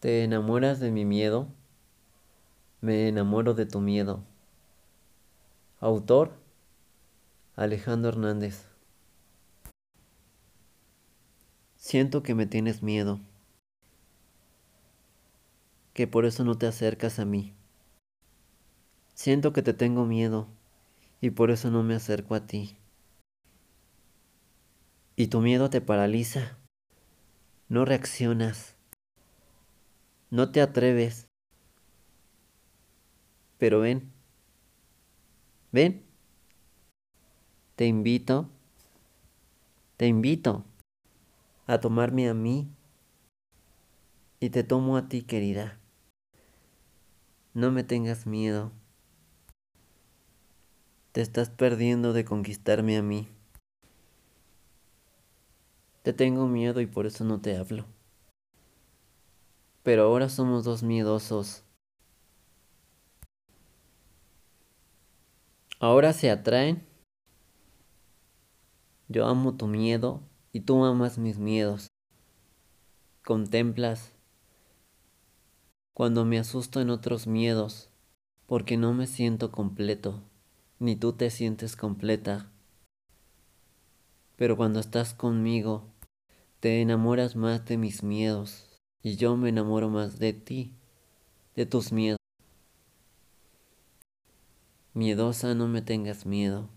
¿Te enamoras de mi miedo? Me enamoro de tu miedo. Autor Alejandro Hernández. Siento que me tienes miedo, que por eso no te acercas a mí. Siento que te tengo miedo y por eso no me acerco a ti. Y tu miedo te paraliza, no reaccionas no te atreves. Pero ven, ven, te invito, te invito a tomarme a mí y te tomo a ti, querida. No me tengas miedo. Te estás perdiendo de conquistarme a mí. Te tengo miedo y por eso no te hablo pero ahora somos dos miedosos. Ahora se atraen. Yo amo tu miedo y tú amas mis miedos. Contemplas cuando me asusto en otros miedos, porque no me siento completo, ni tú te sientes completa. Pero cuando estás conmigo, te enamoras más de mis miedos y yo me enamoro más de ti, de tus miedos. Miedosa, no me tengas miedo.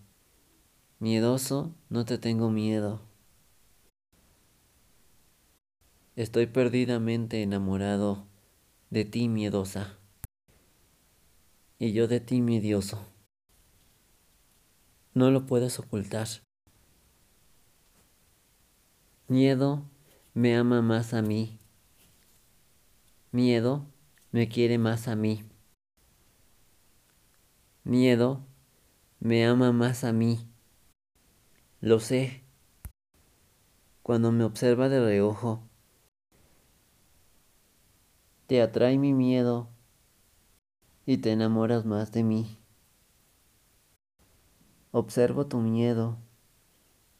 Miedoso, no te tengo miedo. Estoy perdidamente enamorado de ti, miedosa. Y yo de ti, miedioso. No lo puedes ocultar. Miedo me ama más a mí Miedo me quiere más a mí. Miedo me ama más a mí. Lo sé. Cuando me observa de reojo, te atrae mi miedo y te enamoras más de mí. Observo tu miedo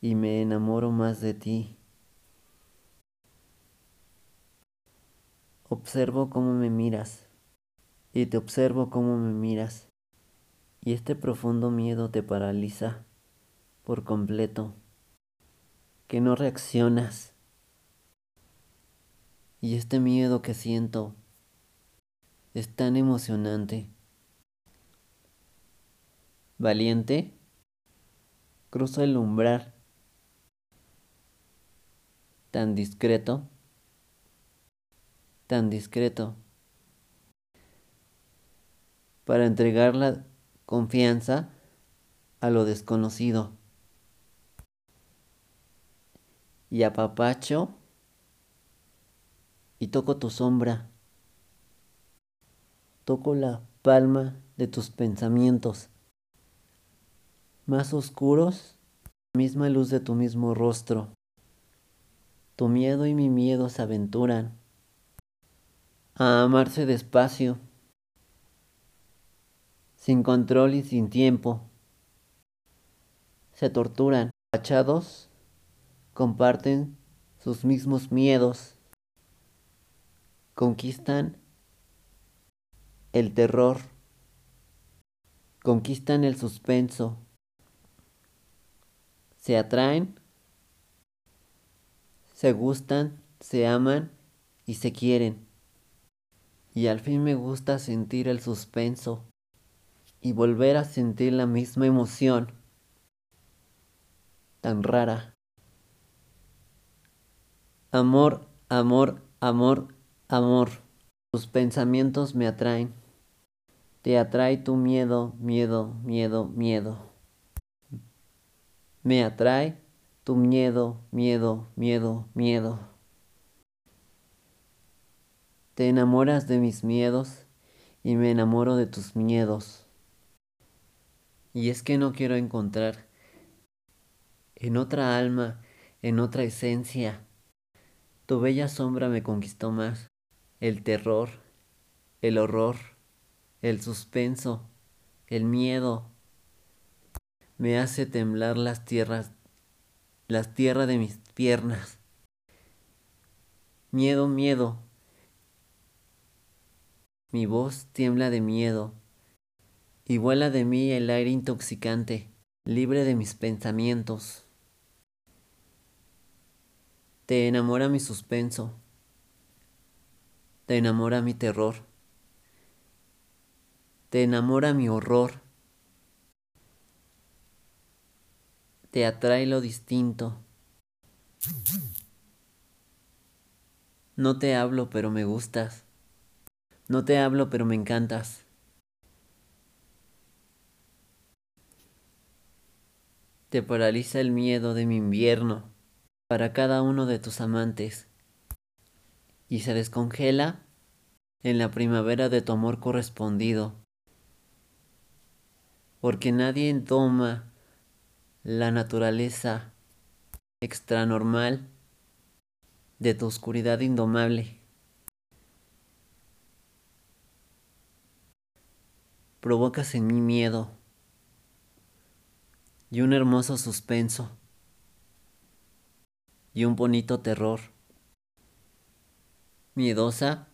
y me enamoro más de ti. Observo cómo me miras y te observo cómo me miras y este profundo miedo te paraliza por completo, que no reaccionas y este miedo que siento es tan emocionante. Valiente, cruza el umbral, tan discreto tan discreto para entregar la confianza a lo desconocido. Y apapacho y toco tu sombra. Toco la palma de tus pensamientos más oscuros, misma luz de tu mismo rostro. Tu miedo y mi miedo se aventuran a amarse despacio, sin control y sin tiempo. Se torturan, apachados, comparten sus mismos miedos, conquistan el terror, conquistan el suspenso, se atraen, se gustan, se aman y se quieren y al fin me gusta sentir el suspenso y volver a sentir la misma emoción tan rara. Amor, amor, amor, amor. Tus pensamientos me atraen. Te atrae tu miedo, miedo, miedo, miedo. Me atrae tu miedo, miedo, miedo, miedo. Te enamoras de mis miedos y me enamoro de tus miedos. Y es que no quiero encontrar en otra alma, en otra esencia. Tu bella sombra me conquistó más. El terror, el horror, el suspenso, el miedo. Me hace temblar las tierras, las tierras de mis piernas. Miedo, miedo, Mi voz tiembla de miedo y vuela de mí el aire intoxicante, libre de mis pensamientos. Te enamora mi suspenso, te enamora mi terror, te enamora mi horror, te atrae lo distinto. No te hablo, pero me gustas. No te hablo, pero me encantas. Te paraliza el miedo de mi invierno para cada uno de tus amantes y se descongela en la primavera de tu amor correspondido. Porque nadie toma la naturaleza extranormal de tu oscuridad indomable. Provocas en mí miedo y un hermoso suspenso y un bonito terror. Miedosa,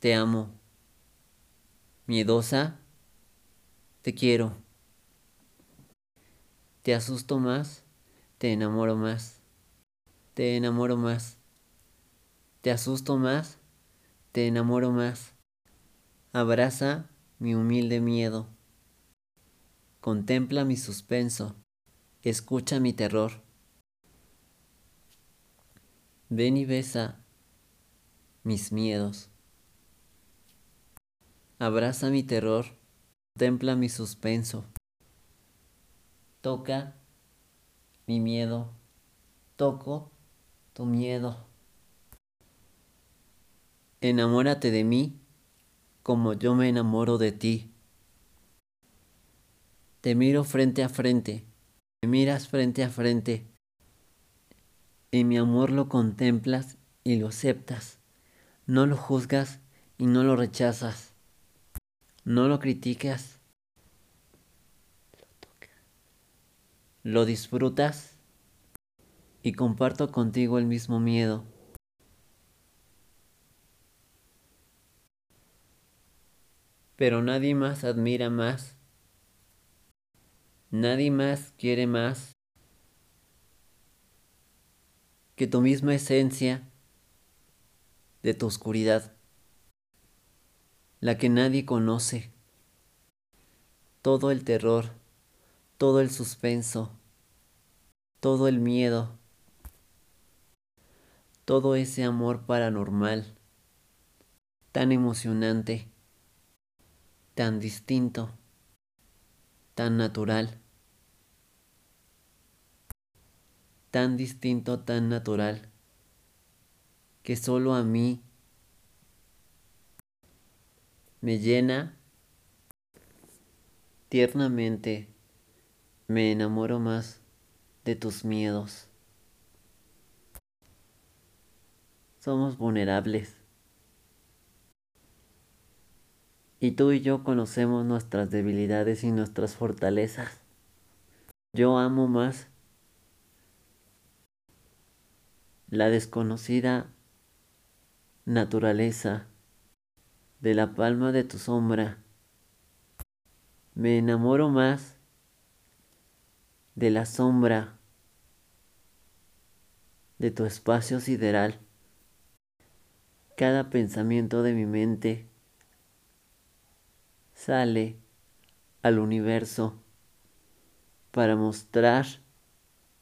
te amo. Miedosa, te quiero. Te asusto más, te enamoro más. Te enamoro más. Te asusto más, te enamoro más. Abraza mi humilde miedo. Contempla mi suspenso. Escucha mi terror. Ven y besa mis miedos. Abraza mi terror, contempla mi suspenso. Toca mi miedo, toco tu miedo. Enamórate de mí como yo me enamoro de ti. Te miro frente a frente, me miras frente a frente y mi amor lo contemplas y lo aceptas. No lo juzgas y no lo rechazas. No lo criticas. Lo disfrutas y comparto contigo el mismo miedo. Pero nadie más admira más. Nadie más quiere más que tu misma esencia de tu oscuridad, la que nadie conoce, todo el terror, todo el suspenso, todo el miedo, todo ese amor paranormal, tan emocionante, tan distinto, tan natural. tan distinto, tan natural, que solo a mí me llena tiernamente, me enamoro más de tus miedos. Somos vulnerables. Y tú y yo conocemos nuestras debilidades y nuestras fortalezas. Yo amo más la desconocida naturaleza de la palma de tu sombra. Me enamoro más de la sombra de tu espacio sideral. Cada pensamiento de mi mente sale al universo para mostrar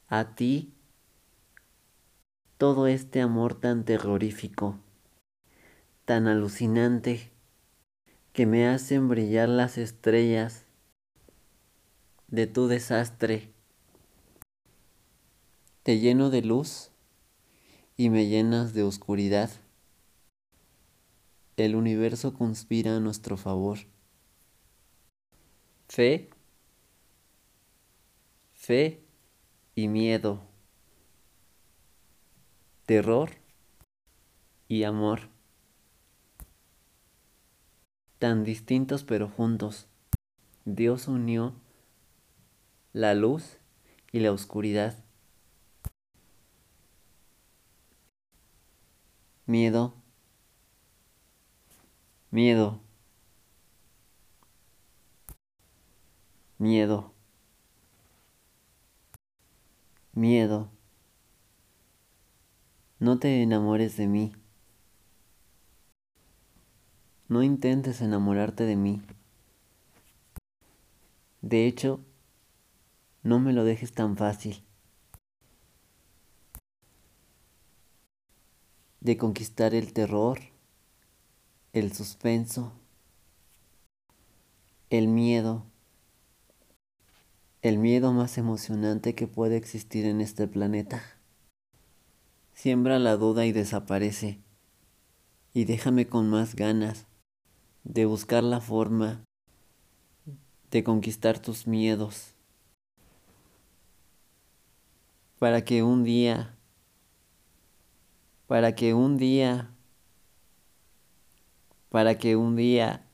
a ti todo este amor tan terrorífico, tan alucinante, que me hacen brillar las estrellas de tu desastre. Te lleno de luz y me llenas de oscuridad. El universo conspira a nuestro favor. Fe, fe y miedo terror y amor, tan distintos pero juntos. Dios unió la luz y la oscuridad. Miedo, Miedo. Miedo. Miedo. No te enamores de mí. No intentes enamorarte de mí. De hecho, no me lo dejes tan fácil. De conquistar el terror, el suspenso, el miedo, el miedo más emocionante que puede existir en este planeta. Siembra la duda y desaparece, y déjame con más ganas de buscar la forma de conquistar tus miedos, para que un día, para que un día, para que un día